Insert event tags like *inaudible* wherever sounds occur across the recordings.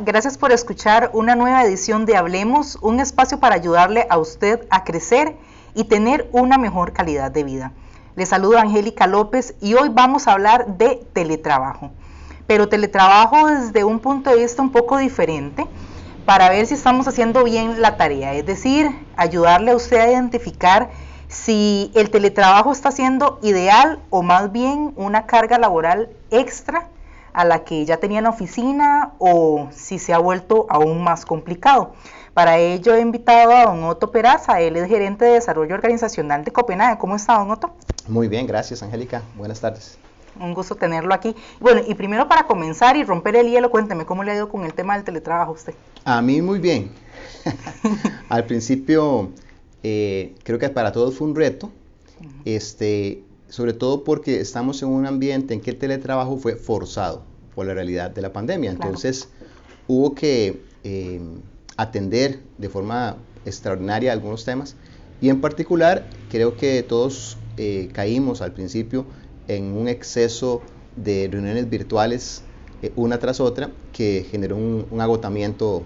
Gracias por escuchar una nueva edición de Hablemos, un espacio para ayudarle a usted a crecer y tener una mejor calidad de vida. Les saludo Angélica López y hoy vamos a hablar de teletrabajo, pero teletrabajo desde un punto de vista un poco diferente para ver si estamos haciendo bien la tarea, es decir, ayudarle a usted a identificar si el teletrabajo está siendo ideal o más bien una carga laboral extra a la que ya tenía en la oficina o si se ha vuelto aún más complicado. Para ello he invitado a don Otto Peraza, él es gerente de desarrollo organizacional de Copenhague. ¿Cómo está, don Otto? Muy bien, gracias, Angélica. Buenas tardes. Un gusto tenerlo aquí. Bueno, y primero para comenzar y romper el hielo, cuénteme cómo le ha ido con el tema del teletrabajo a usted. A mí muy bien. *laughs* Al principio eh, creo que para todos fue un reto, este, sobre todo porque estamos en un ambiente en que el teletrabajo fue forzado por la realidad de la pandemia. Entonces hubo que eh, atender de forma extraordinaria algunos temas y en particular creo que todos eh, caímos al principio en un exceso de reuniones virtuales una tras otra que generó un, agotamiento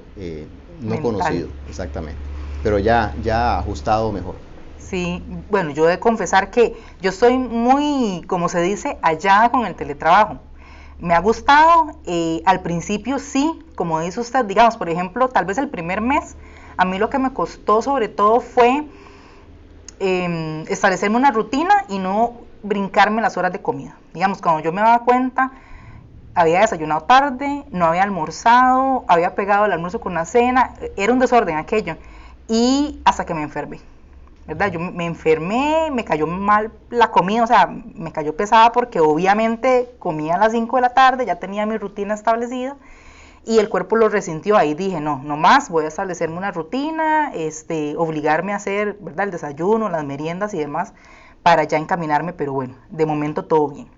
no conocido, exactamente pero ya, ya ajustado mejor. Sí, bueno, yo he de confesar que yo soy muy, como se dice, allá con el teletrabajo. Me ha gustado, eh, al principio sí, como dice usted, digamos, por ejemplo, tal vez el primer mes, a mí lo que me costó sobre todo fue em, establecerme una rutina y no brincarme las horas de comida. Digamos, cuando yo me daba cuenta, había desayunado tarde, no había almorzado, había pegado el almuerzo con la cena, era un desorden aquello y hasta que me enfermé. ¿Verdad? Yo me enfermé, me cayó mal la comida, o sea, me cayó pesada porque obviamente comía a las 5 de la tarde, ya tenía mi rutina establecida y el cuerpo lo resintió. Ahí dije, no, no más, voy a establecerme una rutina, este, obligarme a hacer, ¿verdad? El desayuno, las meriendas y demás para ya encaminarme, pero bueno, de momento todo bien.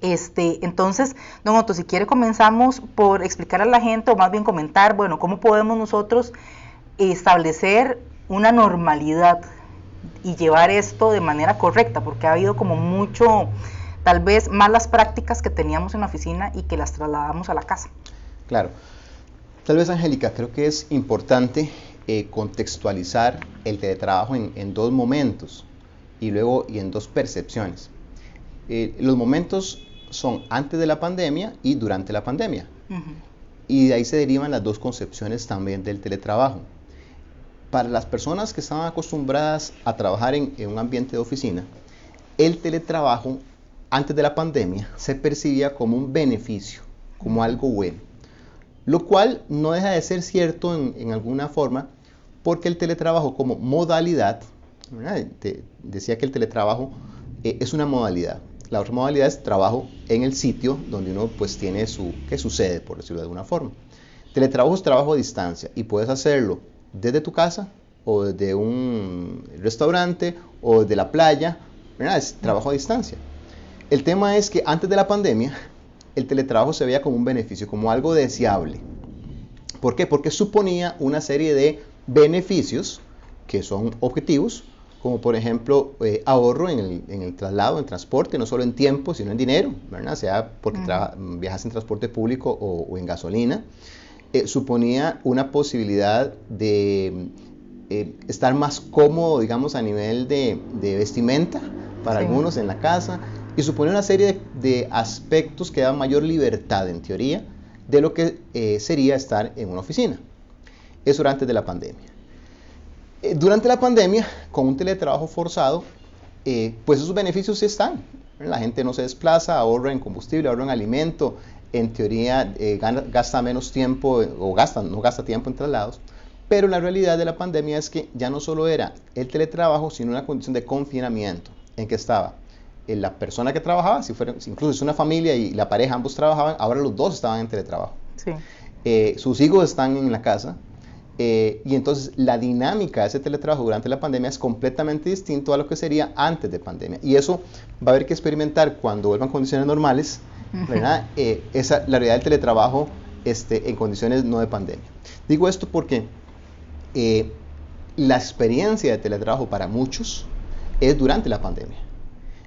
Este, entonces, don Otto, si quiere comenzamos por explicar a la gente o más bien comentar, bueno, cómo podemos nosotros establecer una normalidad y llevar esto de manera correcta, porque ha habido como mucho, tal vez malas prácticas que teníamos en la oficina y que las trasladamos a la casa. Claro. Tal vez, Angélica, creo que es importante eh, contextualizar el teletrabajo en, dos momentos y luego y en dos percepciones. Eh, los momentos son antes de la pandemia y durante la pandemia. Y de ahí se derivan las dos concepciones también del teletrabajo para las personas que estaban acostumbradas a trabajar en, un ambiente de oficina, el teletrabajo antes de la pandemia se percibía como un beneficio, como algo bueno. Lo cual no deja de ser cierto en, alguna forma, porque el teletrabajo como modalidad, decía que el teletrabajo eh, es una modalidad. La otra modalidad es trabajo en el sitio donde uno pues tiene su, que sucede, por decirlo de alguna forma. Teletrabajo es trabajo a distancia y puedes hacerlo desde tu casa o desde un restaurante o desde la playa, Es trabajo a distancia. El tema es que antes de la pandemia, el teletrabajo se veía como un beneficio, como algo deseable. ¿Por qué? Porque suponía una serie de beneficios que son objetivos, como por ejemplo eh, ahorro en el, traslado, en transporte, no solo en tiempo, sino en dinero, ¿verdad? sea porque viajas en transporte público o en gasolina. Eh, suponía una posibilidad de eh, estar más cómodo, digamos, a nivel de, vestimenta para algunos en la casa, y suponía una serie de, aspectos que daban mayor libertad, en teoría, de lo que eh, sería estar en una oficina. Eso era antes de la pandemia. durante la pandemia, con un teletrabajo forzado, pues esos beneficios sí están. La gente no se desplaza, ahorra en combustible, ahorra en alimento, en teoría eh, gasta menos tiempo o gasta, no gasta tiempo en traslados, pero la realidad de la pandemia es que ya no solo era el teletrabajo, sino una condición de confinamiento en que estaba eh, la persona que trabajaba, si fuera, incluso si es una familia y la pareja ambos trabajaban, ahora los dos estaban en teletrabajo. Eh, sus hijos están en la casa, y entonces la dinámica de ese teletrabajo durante la pandemia es completamente distinto a lo que sería antes de pandemia. Y eso va a haber que experimentar cuando vuelvan condiciones normales eh, la realidad del teletrabajo este, en condiciones no de pandemia. Digo esto porque eh, la experiencia de teletrabajo para muchos es durante la pandemia.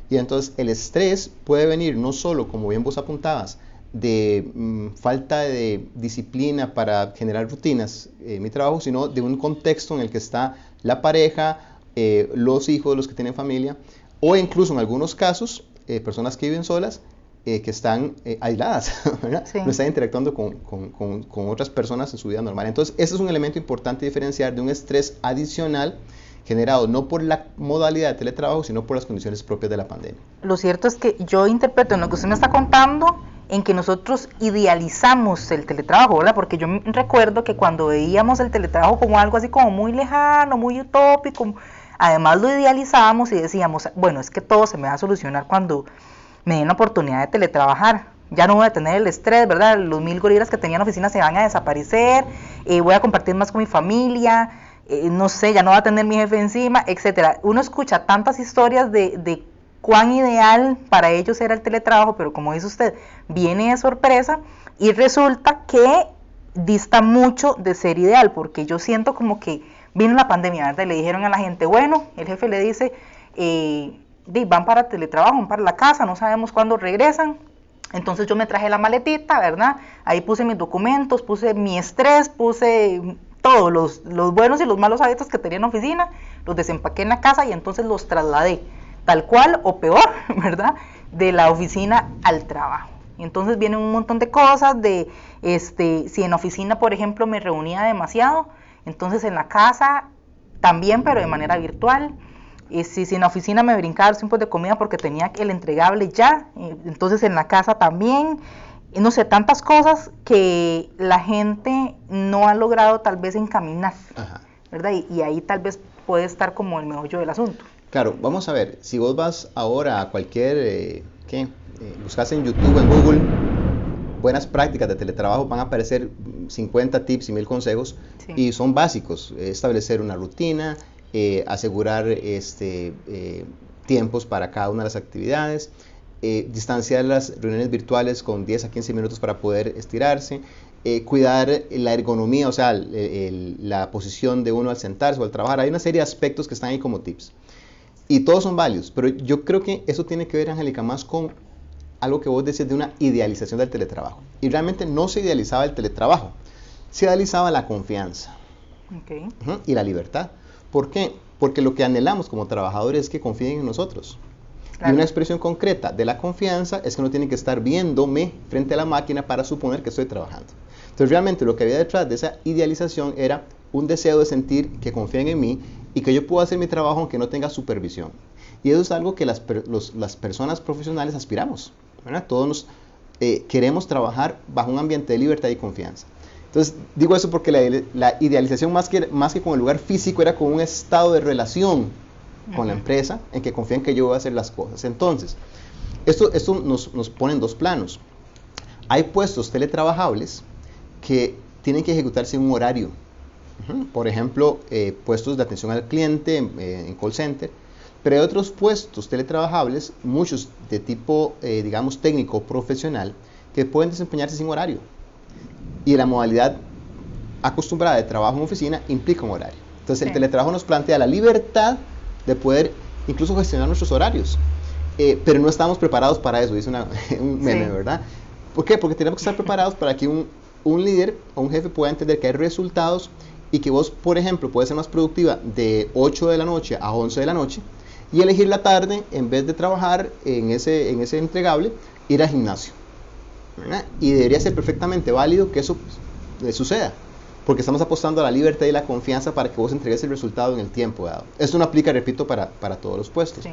Y entonces el estrés puede venir no solo, como bien vos apuntabas, de mm, falta de disciplina para generar rutinas en mi trabajo, sino de un contexto en el que está la pareja, eh, los hijos, los que tienen familia, o incluso en algunos casos, eh, personas que viven solas, eh, que están aisladas, *laughs* no están interactuando con, con, con, otras personas en su vida normal. Entonces, ese es un elemento importante diferenciar de un estrés adicional generado no por la modalidad de teletrabajo, sino por las condiciones propias de la pandemia. Lo cierto es que yo interpreto en lo que usted me está contando en que nosotros idealizamos el teletrabajo, ¿verdad? Porque yo recuerdo que cuando veíamos el teletrabajo como algo así como muy lejano, muy utópico, además lo idealizábamos y decíamos, bueno, es que todo se me va a solucionar cuando me den la oportunidad de teletrabajar. Ya no voy a tener el estrés, ¿verdad? Los mil gorilas que tenía en oficina se van a desaparecer, eh, voy a compartir más con mi familia, eh, no sé, ya no va a tener mi jefe encima, etcétera. Uno escucha tantas historias de, de cuán ideal para ellos era el teletrabajo, pero como dice usted, viene de sorpresa y resulta que dista mucho de ser ideal, porque yo siento como que vino la pandemia, ¿verdad? Le dijeron a la gente, bueno, el jefe le dice, eh, van para teletrabajo, van para la casa, no sabemos cuándo regresan. Entonces yo me traje la maletita, ¿verdad? Ahí puse mis documentos, puse mi estrés, puse todos los, los buenos y los malos hábitos que tenía en la oficina, los desempaqué en la casa y entonces los trasladé, tal cual o peor, *laughs* ¿verdad? De la oficina al trabajo. Entonces vienen un montón de cosas de, este, si en la oficina, por ejemplo, me reunía demasiado, entonces en la casa también, pero de manera virtual. Y si, si en la oficina me brincaba los tiempos de comida porque tenía el entregable ya, eh, entonces en la casa también no sé, tantas cosas que la gente no ha logrado tal vez encaminar, ¿verdad? Y, ahí tal vez puede estar como el meollo del asunto. Claro, vamos a ver, si vos vas ahora a cualquier, eh, ¿qué? Eh, buscas en YouTube, en Google, buenas prácticas de teletrabajo, van a aparecer 50 tips y mil consejos y son básicos, establecer una rutina, eh, asegurar este, tiempos para cada una de las actividades, eh, distanciar las reuniones virtuales con 10 a 15 minutos para poder estirarse, eh, cuidar la ergonomía, o sea, la posición de uno al sentarse o al trabajar. Hay una serie de aspectos que están ahí como tips. Y todos son válidos, pero yo creo que eso tiene que ver, Angélica, más con algo que vos decías de una idealización del teletrabajo. Y realmente no se idealizaba el teletrabajo, se idealizaba la confianza y la libertad. ¿Por qué? Porque lo que anhelamos como trabajadores es que confíen en nosotros. Y una expresión concreta de la confianza es que no tiene que estar viéndome frente a la máquina para suponer que estoy trabajando. Entonces realmente lo que había detrás de esa idealización era un deseo de sentir que confían en mí y que yo puedo hacer mi trabajo aunque no tenga supervisión. Y eso es algo que las, las personas profesionales aspiramos. Todos nos, eh, queremos trabajar bajo un ambiente de libertad y confianza. Entonces digo eso porque la, la idealización más que, más que con el lugar físico era con un estado de relación con la empresa en que confían que yo voy a hacer las cosas. Entonces, esto, esto nos, nos pone en dos planos. Hay puestos teletrabajables que tienen que ejecutarse en un horario. Por ejemplo, eh, puestos de atención al cliente eh, en call center. Pero hay otros puestos teletrabajables, muchos de tipo, eh, digamos, técnico profesional, que pueden desempeñarse sin horario. Y la modalidad acostumbrada de trabajo en oficina implica un horario. Entonces, el teletrabajo nos plantea la libertad de poder incluso gestionar nuestros horarios. Eh, pero no estamos preparados para eso, dice una, *laughs* un meme, ¿verdad? ¿Por qué? Porque tenemos que estar preparados para que un, un líder o un jefe pueda entender que hay resultados y que vos, por ejemplo, puedes ser más productiva de 8 de la noche a 11 de la noche y elegir la tarde, en vez de trabajar en ese, en ese entregable, ir al gimnasio. Y debería ser perfectamente válido que eso le suceda porque estamos apostando a la libertad y la confianza para que vos entregues el resultado en el tiempo dado. Esto no aplica, repito, para, para todos los puestos.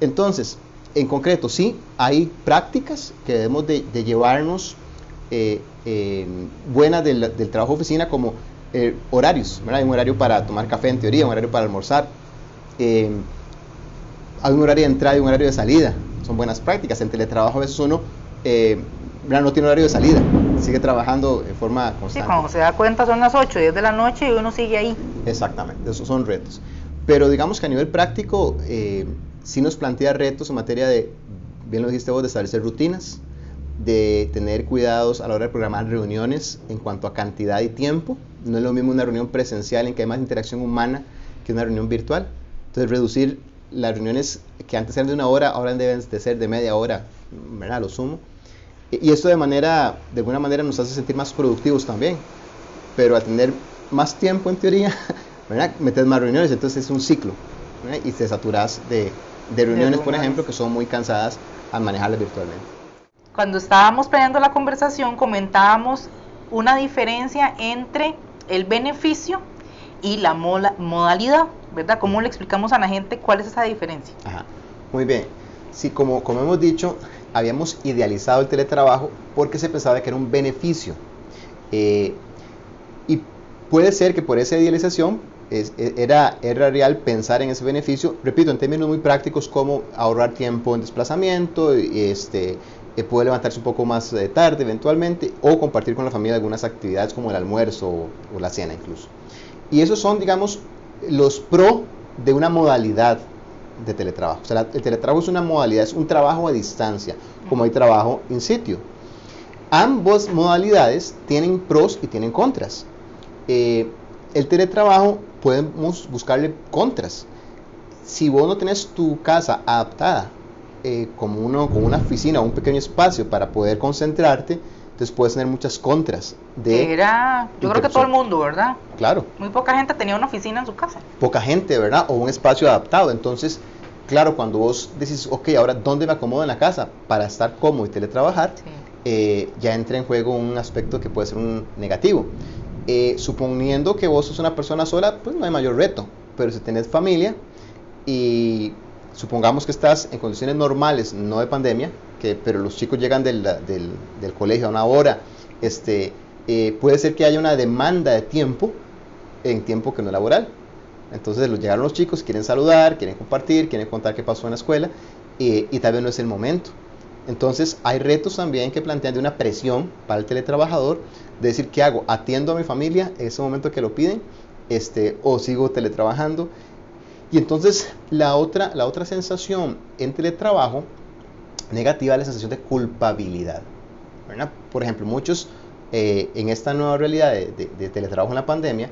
Entonces, en concreto, sí, hay prácticas que debemos de, llevarnos eh, eh, buenas del, del, trabajo oficina como eh, horarios. Hay un horario para tomar café en teoría, un horario para almorzar. hay un horario de entrada y un horario de salida. Son buenas prácticas. En teletrabajo a veces uno no tiene horario de salida, sigue trabajando de forma constante. Sí, cuando se da cuenta son las 8, 10 de la noche y uno sigue ahí. Exactamente, esos son retos. Pero digamos que a nivel práctico eh, sí nos plantea retos en materia de, bien lo dijiste vos, de establecer rutinas, de tener cuidados a la hora de programar reuniones en cuanto a cantidad y tiempo. No es lo mismo una reunión presencial en que hay más interacción humana que una reunión virtual. Entonces reducir las reuniones que antes eran de una hora, ahora deben de ser de media hora, ¿verdad? Lo sumo Y esto de manera, de alguna manera nos hace sentir más productivos también. Pero a tener más tiempo en teoría, *laughs* ¿verdad? metes más reuniones, entonces es un ciclo. Y te saturas de, de reuniones, por ejemplo, que son muy cansadas al manejarlas virtualmente. Cuando estábamos planeando la conversación, comentábamos una diferencia entre el beneficio y la modalidad, ¿verdad? ¿Cómo le explicamos a la gente cuál es esa diferencia? Ajá. Muy bien. Sí, como, como hemos dicho, habíamos idealizado el teletrabajo porque se pensaba que era un beneficio. Eh, y puede ser que por esa idealización e, era, era real pensar en ese beneficio, repito, en términos muy prácticos como ahorrar tiempo en desplazamiento, este, eh, poder levantarse un poco más eh, tarde eventualmente o compartir con la familia algunas actividades como el almuerzo o, la cena incluso. Y esos son, digamos, los pro de una modalidad de teletrabajo. O sea, el teletrabajo es una modalidad, es un trabajo a distancia, como hay trabajo in sitio. Ambas modalidades tienen pros y tienen contras. Eh, el teletrabajo podemos buscarle contras. Si vos no tenés tu casa adaptada eh, como con una oficina o un pequeño espacio para poder concentrarte, entonces puedes tener muchas contras. De Era, yo creo que todo el mundo, ¿verdad? Claro. Muy poca gente tenía una oficina en su casa. Poca gente, ¿verdad? O un espacio adaptado. Entonces, claro, cuando vos decís, ok, ahora, ¿dónde me acomodo en la casa para estar cómodo y teletrabajar? Eh, ya entra en juego un aspecto que puede ser un negativo. Eh, suponiendo que vos sos una persona sola, pues no hay mayor reto. Pero si tenés familia y supongamos que estás en condiciones normales, no de pandemia, que, pero los chicos llegan del, del, colegio a una hora, este, eh, puede ser que haya una demanda de tiempo en tiempo que no es laboral. Entonces los llegaron los chicos, quieren saludar, quieren compartir, quieren contar qué pasó en la escuela y tal vez no es el momento. Entonces hay retos también que plantean de una presión para el teletrabajador de decir, ¿qué hago? ¿Atiendo a mi familia en ese momento que lo piden? Este, ¿O sigo teletrabajando? Y entonces la otra, la otra sensación en teletrabajo negativa es la sensación de culpabilidad. Por ejemplo, muchos eh, en esta nueva realidad de, teletrabajo en la pandemia,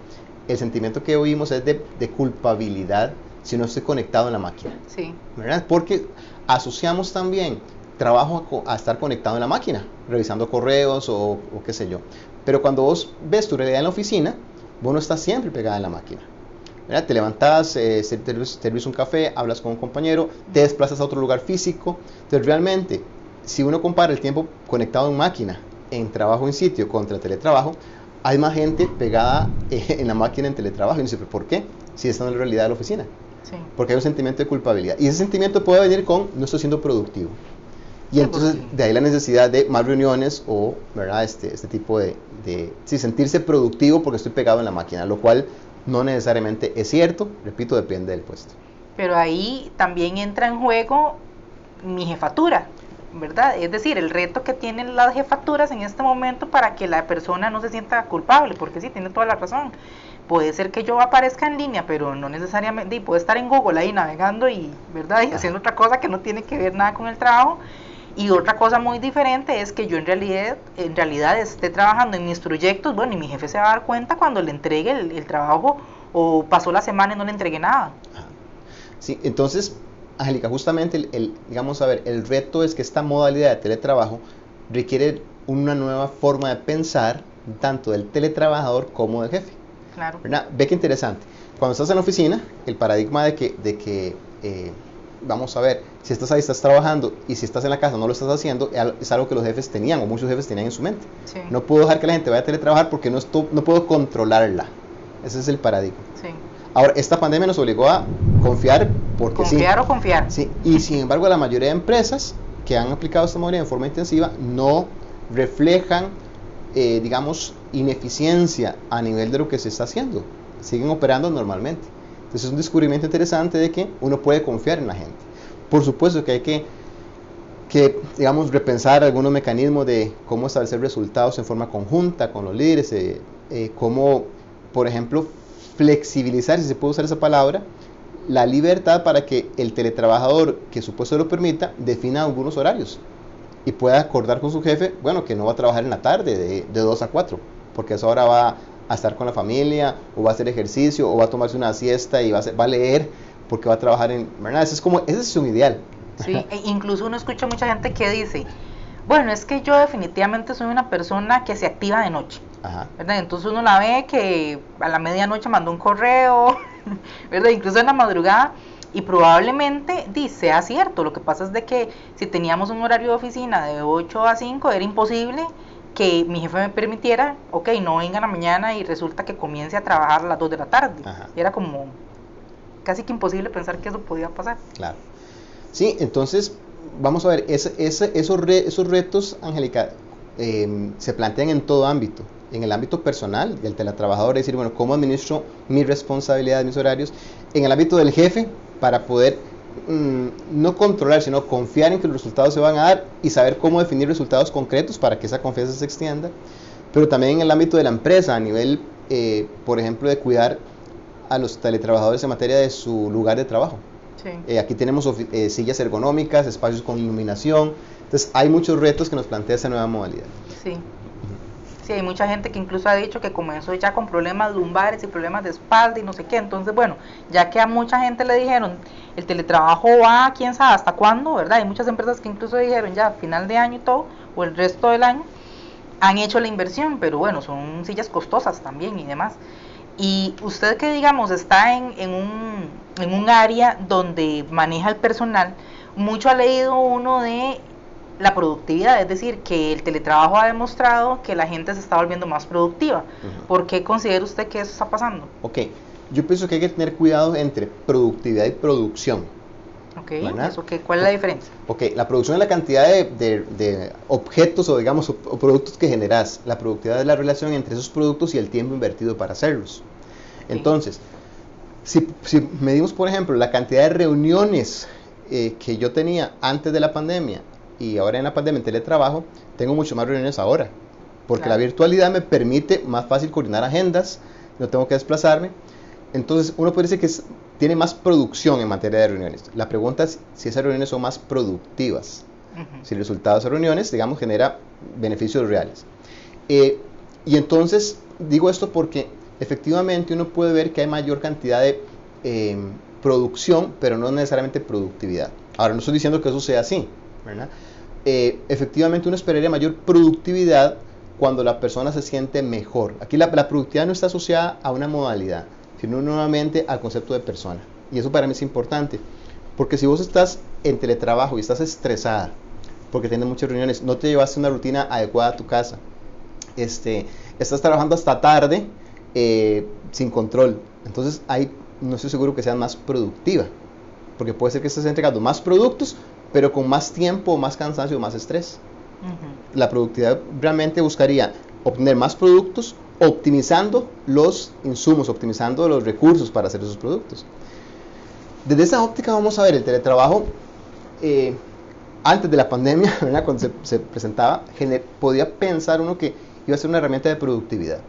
el sentimiento que oímos es de, culpabilidad si no estoy conectado en la máquina. Sí. ¿verdad? Porque asociamos también trabajo a, estar conectado en la máquina, revisando correos o, o, qué sé yo. Pero cuando vos ves tu realidad en la oficina, vos no estás siempre pegada en la máquina. Te levantas, eh, servís un café, hablas con un compañero, te desplazas a otro lugar físico. Entonces, realmente, si uno compara el tiempo conectado en máquina, en trabajo en sitio contra teletrabajo, hay más gente pegada eh, *laughs* en la máquina en teletrabajo. Y uno dice, ¿por qué? Si está en la realidad de la oficina. Sí. Porque hay un sentimiento de culpabilidad. Y ese sentimiento puede venir con no estoy siendo productivo. Y entonces de ahí la necesidad de más reuniones o ¿verdad? Este, este tipo de, de sí, sentirse productivo porque estoy pegado en la máquina, lo cual no necesariamente es cierto, repito, depende del puesto. Pero ahí también entra en juego mi jefatura, ¿verdad? Es decir, el reto que tienen las jefaturas en este momento para que la persona no se sienta culpable, porque sí, tiene toda la razón. Puede ser que yo aparezca en línea, pero no necesariamente, y puedo estar en Google ahí navegando y, ¿verdad? Y haciendo otra cosa que no tiene que ver nada con el trabajo. Y otra cosa muy diferente es que yo en realidad, en realidad esté trabajando en mis proyectos, bueno, y mi jefe se va a dar cuenta cuando le entregue el, trabajo o pasó la semana y no le entregué nada. Sí, entonces, Angélica, justamente, el, digamos, a ver, el reto es que esta modalidad de teletrabajo requiere una nueva forma de pensar tanto del teletrabajador como del jefe. Claro. Ve qué interesante. Cuando estás en la oficina, el paradigma de que, de que eh, vamos a ver, si estás ahí, estás trabajando y si estás en la casa no lo estás haciendo, es algo que los jefes tenían o muchos jefes tenían en su mente. No puedo dejar que la gente vaya a teletrabajar porque no, no puedo controlarla. Ese es el paradigma. Ahora, esta pandemia nos obligó a confiar porque confiar o confiar. Sí, y sin embargo la mayoría de empresas que han aplicado esta modalidad en forma intensiva no reflejan, eh, digamos, ineficiencia a nivel de lo que se está haciendo. Siguen operando normalmente. Es un descubrimiento interesante de que uno puede confiar en la gente. Por supuesto que hay que, que digamos, repensar algunos mecanismos de cómo establecer resultados en forma conjunta con los líderes, eh, eh, cómo, por ejemplo, flexibilizar, si se puede usar esa palabra, la libertad para que el teletrabajador, que su puesto lo permita, defina algunos horarios y pueda acordar con su jefe, bueno, que no va a trabajar en la tarde de, de 2 a 4, porque esa hora va a estar con la familia, o va a hacer ejercicio, o va a tomarse una siesta y va a, va a leer porque va a trabajar en... ¿verdad? Ese es como, ese es su ideal. Sí, e incluso uno escucha mucha gente que dice, Bueno, es que yo definitivamente soy una persona que se activa de noche. ¿verdad? Entonces uno la ve que a la medianoche mandó un correo, *laughs* ¿verdad? Incluso en la madrugada. Y probablemente dice sea cierto. Lo que pasa es de que si teníamos un horario de oficina de 8 a 5, era imposible que mi jefe me permitiera, ok, no venga a la mañana y resulta que comience a trabajar a las 2 de la tarde. Era como casi que imposible pensar que eso podía pasar. Claro. Sí, entonces, vamos a ver, esos, esos retos, Angélica, em, se plantean en todo ámbito. En el ámbito personal del teletrabajador, es decir, bueno, ¿cómo administro mis responsabilidades, mis horarios? En el ámbito del jefe, para poder mm, no controlar, sino confiar en que los resultados se van a dar y saber cómo definir resultados concretos para que esa confianza se extienda. Pero también en el ámbito de la empresa, a nivel, eh, por ejemplo, de cuidar a los teletrabajadores en materia de su lugar de trabajo. Eh, aquí tenemos eh, sillas ergonómicas, espacios con iluminación. Entonces hay muchos retos que nos plantea esta nueva modalidad. Sí. Sí, hay mucha gente que incluso ha dicho que comenzó ya con problemas lumbares y problemas de espalda y no sé qué. Entonces, bueno, ya que a mucha gente le dijeron, el teletrabajo va, quién sabe hasta cuándo, ¿verdad? Hay muchas empresas que incluso dijeron ya final de año y todo, o el resto del año, han hecho la inversión, pero bueno, son sillas costosas también y demás. Y usted que digamos está en, en, un, en un área donde maneja el personal, mucho ha leído uno de la productividad, es decir, que el teletrabajo ha demostrado que la gente se está volviendo más productiva. ¿Por qué considera usted que eso está pasando? Ok, yo pienso que hay que tener cuidado entre productividad y producción. Ok, ¿eso ¿cuál es la diferencia? Ok, la producción es la cantidad de, de, objetos o digamos o, productos que generas. La productividad es la relación entre esos productos y el tiempo invertido para hacerlos. Entonces, si, si, medimos, por ejemplo, la cantidad de reuniones eh, que yo tenía antes de la pandemia y ahora en la pandemia en teletrabajo, tengo mucho más reuniones ahora. Porque la virtualidad me permite más fácil coordinar agendas, no tengo que desplazarme. Entonces, uno puede decir que tiene más producción en materia de reuniones. La pregunta es si esas reuniones son más productivas. Si el resultado de esas reuniones, digamos, genera beneficios reales. Eh, y entonces, digo esto porque efectivamente uno puede ver que hay mayor cantidad de em, producción, pero no necesariamente productividad. Ahora, no estoy diciendo que eso sea así, ¿verdad? Eh, efectivamente uno esperaría mayor productividad cuando la persona se siente mejor. Aquí la, la productividad no está asociada a una modalidad, sino nuevamente al concepto de persona. Y eso para mí es importante, porque si vos estás en teletrabajo y estás estresada, porque tienes muchas reuniones, no te llevaste una rutina adecuada a tu casa, este, estás trabajando hasta tarde eh, sin control, entonces ahí no estoy seguro que sea más productiva, porque puede ser que estés entregando más productos, pero con más tiempo, más cansancio, más estrés. La productividad realmente buscaría obtener más productos optimizando los insumos, optimizando los recursos para hacer esos productos. Desde esa óptica vamos a ver el teletrabajo. Eh, antes de la pandemia, *laughs* cuando se, presentaba, podía pensar uno que iba a ser una herramienta de productividad.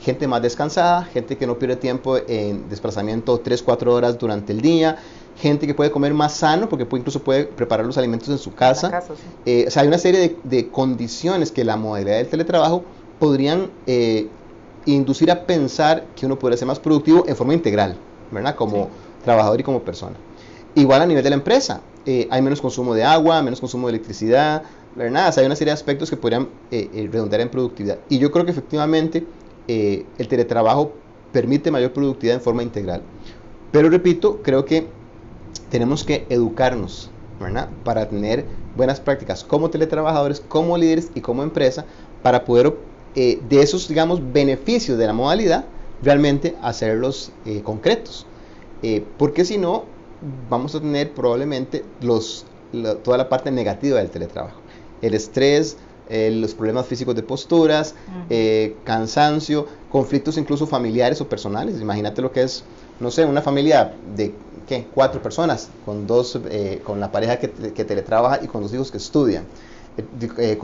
Gente más descansada, gente que no pierde tiempo en desplazamiento 3, 4 horas durante el día, gente que puede comer más sano porque puede, incluso puede preparar los alimentos en su casa. Eh, o sea, hay una serie de, de, condiciones que la modalidad del teletrabajo podrían eh, inducir a pensar que uno podría ser más productivo en forma integral, ¿verdad? Como trabajador y como persona. Igual a nivel de la empresa, eh, hay menos consumo de agua, menos consumo de electricidad, ¿verdad? O sea, hay una serie de aspectos que podrían redundar en productividad. Y yo creo que efectivamente el teletrabajo permite mayor productividad en forma integral. Pero repito, creo que tenemos que educarnos, ¿verdad? Para tener buenas prácticas como teletrabajadores, como líderes y como empresa, para poder eh, de esos, digamos, beneficios de la modalidad, realmente hacerlos eh, concretos. Eh, porque si no, vamos a tener probablemente los, toda la parte negativa del teletrabajo. El estrés, los problemas físicos de posturas, cansancio, conflictos incluso familiares o personales. Imagínate lo que es, no sé, una familia de ¿qué? cuatro personas, con, dos, con la pareja que, que teletrabaja y con los hijos que estudian. Eh,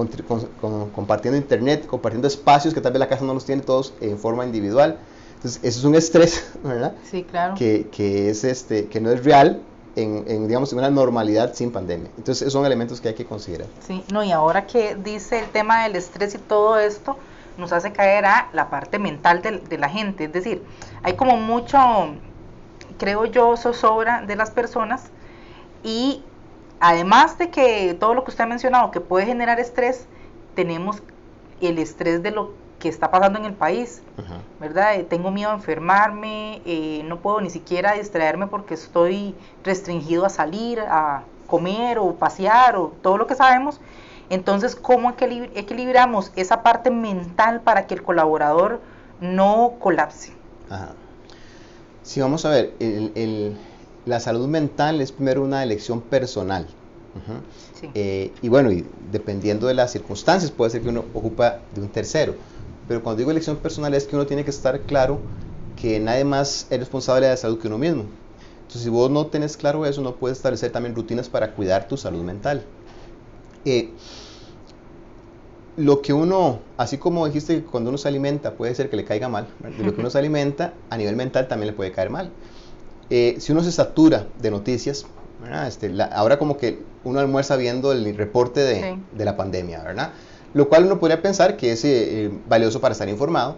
compartiendo internet, compartiendo espacios que tal vez la casa no los tiene todos en forma individual. Entonces, eso es un estrés, *laughs* ¿verdad? Sí, claro. Que, que es este, que no es real en, en, digamos, en una normalidad sin pandemia. Entonces, esos son elementos que hay que considerar. Sí, no, y ahora que dice el tema del estrés y todo esto, nos hace caer a la parte mental de, de la gente. Es decir, hay como mucho, creo yo, zozobra de las personas y además de que todo lo que usted ha mencionado que puede generar estrés, tenemos el estrés de lo que está pasando en el país, ¿verdad? Eh, tengo miedo a enfermarme, eh, no puedo ni siquiera distraerme porque estoy restringido a salir, a comer o pasear o todo lo que sabemos. Entonces, ¿cómo equilibramos esa parte mental para que el colaborador no colapse? Ajá. Sí, vamos a ver, la salud mental es primero una elección personal. Eh, y bueno, y dependiendo de las circunstancias, puede ser que uno ocupa de un tercero. Pero cuando digo elección personal es que uno tiene que estar claro que nadie más es responsable de la salud que uno mismo. Entonces, si vos no tenés claro eso, no puedes establecer también rutinas para cuidar tu salud mental. Eh, lo que uno, así como dijiste que cuando uno se alimenta puede ser que le caiga mal, de lo que uno se alimenta a nivel mental también le puede caer mal. Eh, si uno se satura de noticias, este, ahora como que uno almuerza viendo el reporte de, de, la pandemia, ¿verdad? Lo cual uno podría pensar que es eh, valioso para estar informado,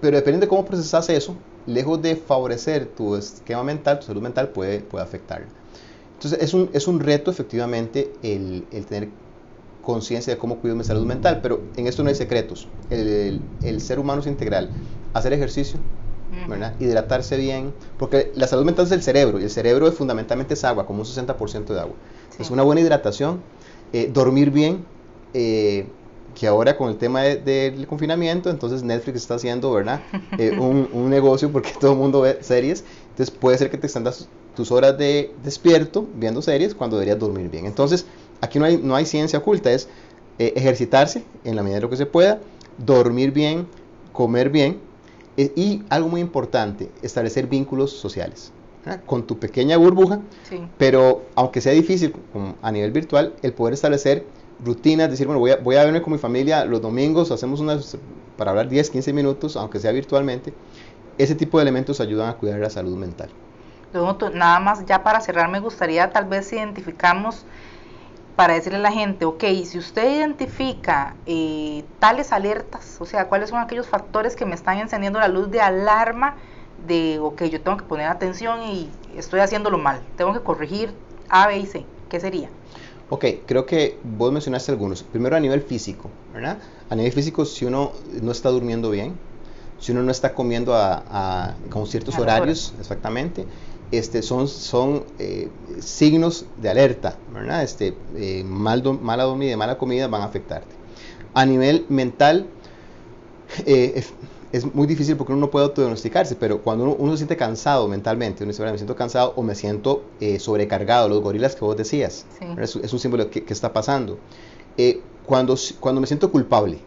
pero dependiendo de cómo procesas eso, lejos de favorecer tu esquema mental, tu salud mental puede, puede afectar. Entonces es un, es un reto efectivamente el, el tener conciencia de cómo cuido mi salud mental, pero en esto no hay secretos. El, el, ser humano es integral. Hacer ejercicio, ¿verdad? hidratarse bien, porque la salud mental es el cerebro, y el cerebro es fundamentalmente es agua, como un 60% de agua. Es una buena hidratación, eh, dormir bien, eh, que ahora con el tema del confinamiento, entonces Netflix está haciendo, ¿verdad? *laughs* Eh, un, un, negocio porque todo el mundo ve series, entonces puede ser que te extendas tus horas de despierto viendo series cuando deberías dormir bien. Entonces, aquí no hay, no hay ciencia oculta, es eh, ejercitarse en la medida de lo que se pueda, dormir bien, comer bien eh, y algo muy importante, establecer vínculos sociales con tu pequeña burbuja, pero aunque sea difícil a nivel virtual, el poder establecer rutinas, decir, bueno, voy a, voy a verme con mi familia los domingos, hacemos unas, para hablar 10, 15 minutos, aunque sea virtualmente, ese tipo de elementos ayudan a cuidar la salud mental. Nada más, ya para cerrar, me gustaría tal vez identificamos para decirle a la gente, ok, si usted identifica eh, tales alertas, o sea, cuáles son aquellos factores que me están encendiendo la luz de alarma de, ok, yo tengo que poner atención y estoy haciéndolo mal, tengo que corregir A, B y C, ¿qué sería? Ok, creo que vos mencionaste algunos. Primero a nivel físico, ¿verdad? A nivel físico, si uno no está durmiendo bien, si uno no está comiendo a, con ciertos horarios, exactamente, este, son, son eh, signos de alerta, ¿verdad? Este, eh, mal mala dormida, mala comida van a afectarte. A nivel mental, eh, es, muy difícil porque uno no puede autodiagnosticarse, pero cuando uno, se siente cansado mentalmente, uno dice, me siento cansado o me siento sobrecargado, los gorilas que vos decías, es, un símbolo que, que está pasando. cuando, cuando me siento culpable,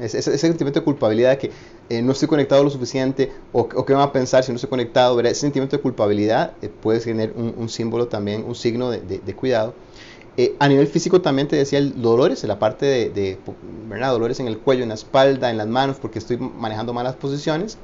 ese, sentimiento de culpabilidad de que eh, no estoy conectado lo suficiente o, qué van a pensar si no estoy conectado, ese sentimiento de culpabilidad eh, puede tener un, símbolo también, un signo de, cuidado. Eh, a nivel físico también te decía el dolores, la parte de, ¿verdad? dolores en el cuello, en la espalda, en las manos, porque estoy manejando malas posiciones.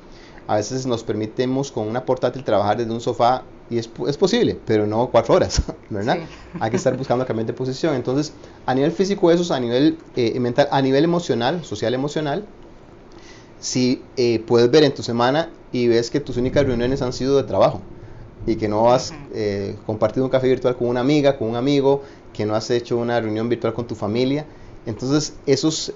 A veces nos permitimos con una portátil trabajar desde un sofá y es, es posible, pero no cuatro horas, *laughs* ¿verdad? Hay que estar buscando cambiar de posición. Entonces, a nivel físico eso, a nivel eh, mental, a nivel emocional, social emocional, si eh, puedes ver en tu semana y ves que tus únicas reuniones han sido de trabajo y que no has eh, compartido un café virtual con una amiga, con un amigo, que no has hecho una reunión virtual con tu familia, entonces esos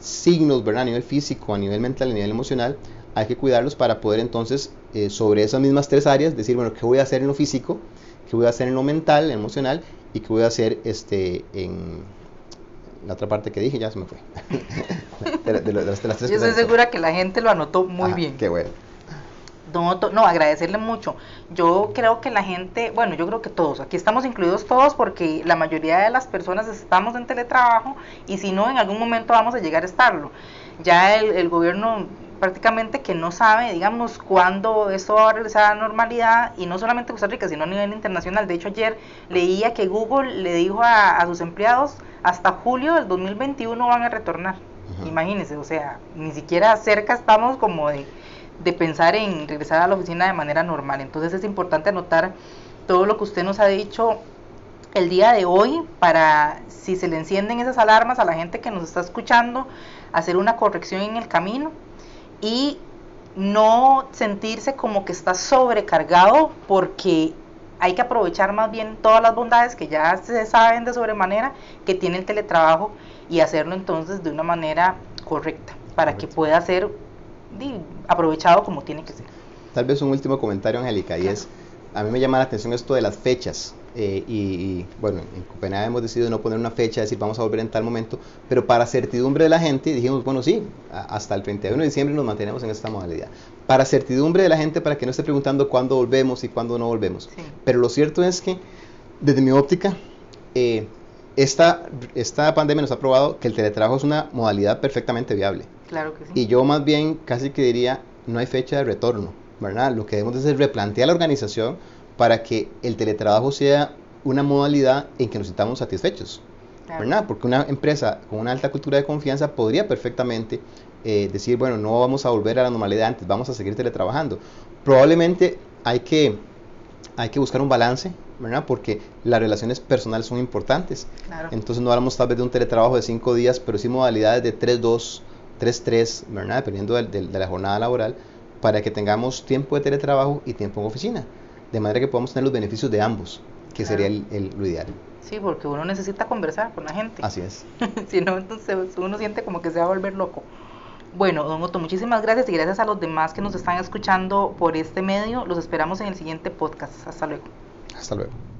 signos, ¿verdad? A nivel físico, a nivel mental, a nivel emocional, hay que cuidarlos para poder entonces eh, sobre esas mismas tres áreas decir, bueno, ¿qué voy a hacer en lo físico? ¿Qué voy a hacer en lo mental, en lo emocional? ¿Y qué voy a hacer este, en la otra parte que dije? Ya se me fue. Yo estoy segura que la gente lo anotó muy bien. Qué bueno. No, no, agradecerle mucho. Yo creo que la gente, bueno, yo creo que todos, aquí estamos incluidos todos porque la mayoría de las personas estamos en teletrabajo y si no, en algún momento vamos a llegar a estarlo. Ya el, el gobierno prácticamente que no sabe, digamos, cuándo esto va a regresar a la normalidad, y no solamente Costa Rica, sino a nivel internacional. De hecho, ayer leía que Google le dijo a, sus empleados, hasta julio del 2021 van a retornar. Imagínense, o sea, ni siquiera cerca estamos como de, de pensar en regresar a la oficina de manera normal. Entonces es importante anotar todo lo que usted nos ha dicho el día de hoy para si se le encienden esas alarmas a la gente que nos está escuchando, hacer una corrección en el camino y no sentirse como que está sobrecargado porque hay que aprovechar más bien todas las bondades que ya se saben de sobremanera que tiene el teletrabajo y hacerlo entonces de una manera correcta para que pueda ser aprovechado como tiene que ser. Tal vez un último comentario, Angélica, y es, a mí me llama la atención esto de las fechas. Eh, y, bueno, en Copenhague hemos decidido no poner una fecha, decir vamos a volver en tal momento, pero para certidumbre de la gente dijimos, bueno, sí, hasta el 31 de diciembre nos mantenemos en esta modalidad. Para certidumbre de la gente, para que no esté preguntando cuándo volvemos y cuándo no volvemos. Pero lo cierto es que, desde mi óptica, eh, esta, esta pandemia nos ha probado que el teletrabajo es una modalidad perfectamente viable. Claro que sí. Y yo más bien casi que diría, no hay fecha de retorno, ¿verdad? Lo que debemos hacer es replantear la organización para que el teletrabajo sea una modalidad en que nos sintamos satisfechos. ¿verdad? Porque una empresa con una alta cultura de confianza podría perfectamente eh, decir, bueno, no vamos a volver a la normalidad antes, vamos a seguir teletrabajando. Probablemente hay que, hay que buscar un balance, ¿verdad? Porque las relaciones personales son importantes. Entonces no hablamos tal vez de un teletrabajo de cinco días, pero sí modalidades de 3-2, 3-3, ¿verdad? Dependiendo de, de la jornada laboral, para que tengamos tiempo de teletrabajo y tiempo en oficina de manera que podamos tener los beneficios de ambos, que sería el, lo ideal. Sí, porque uno necesita conversar con la gente. Así es. *laughs* si no, entonces uno siente como que se va a volver loco. Bueno, don Otto, muchísimas gracias y gracias a los demás que nos están escuchando por este medio. Los esperamos en el siguiente podcast. Hasta luego. Hasta luego.